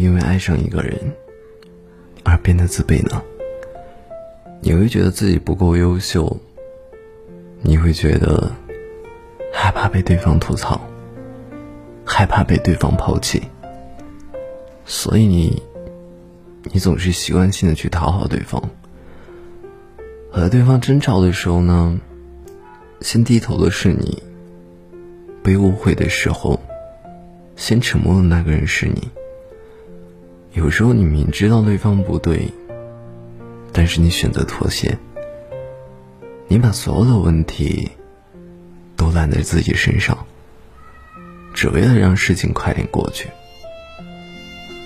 因为爱上一个人而变得自卑呢？你会觉得自己不够优秀，你会觉得害怕被对方吐槽，害怕被对方抛弃，所以你，你总是习惯性的去讨好对方。和对方争吵的时候呢，先低头的是你；被误会的时候，先沉默的那个人是你。有时候你明知道对方不对。但是你选择妥协，你把所有的问题都揽在自己身上，只为了让事情快点过去。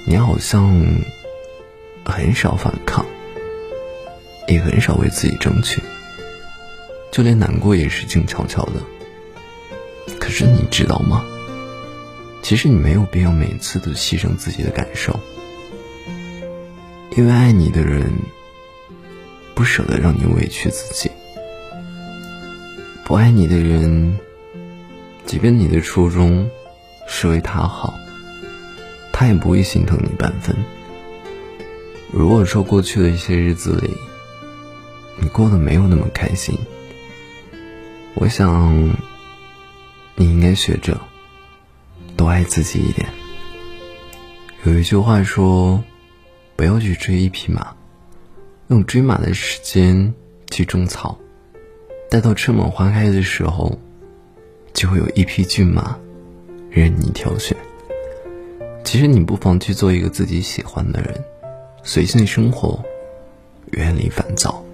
你好像很少反抗，也很少为自己争取，就连难过也是静悄悄的。可是你知道吗？其实你没有必要每次都牺牲自己的感受，因为爱你的人。不舍得让你委屈自己，不爱你的人，即便你的初衷是为他好，他也不会心疼你半分。如果说过去的一些日子里，你过得没有那么开心，我想，你应该学着多爱自己一点。有一句话说，不要去追一匹马。用追马的时间去种草，待到春暖花开的时候，就会有一匹骏马任你挑选。其实你不妨去做一个自己喜欢的人，随性生活，远离烦躁。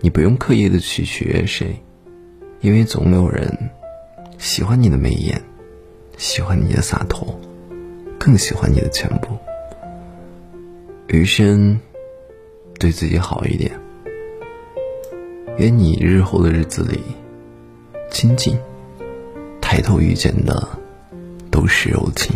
你不用刻意的去取悦谁，因为总有人喜欢你的眉眼，喜欢你的洒脱，更喜欢你的全部。余生。对自己好一点，愿你日后的日子里，亲近，抬头遇见的都是柔情。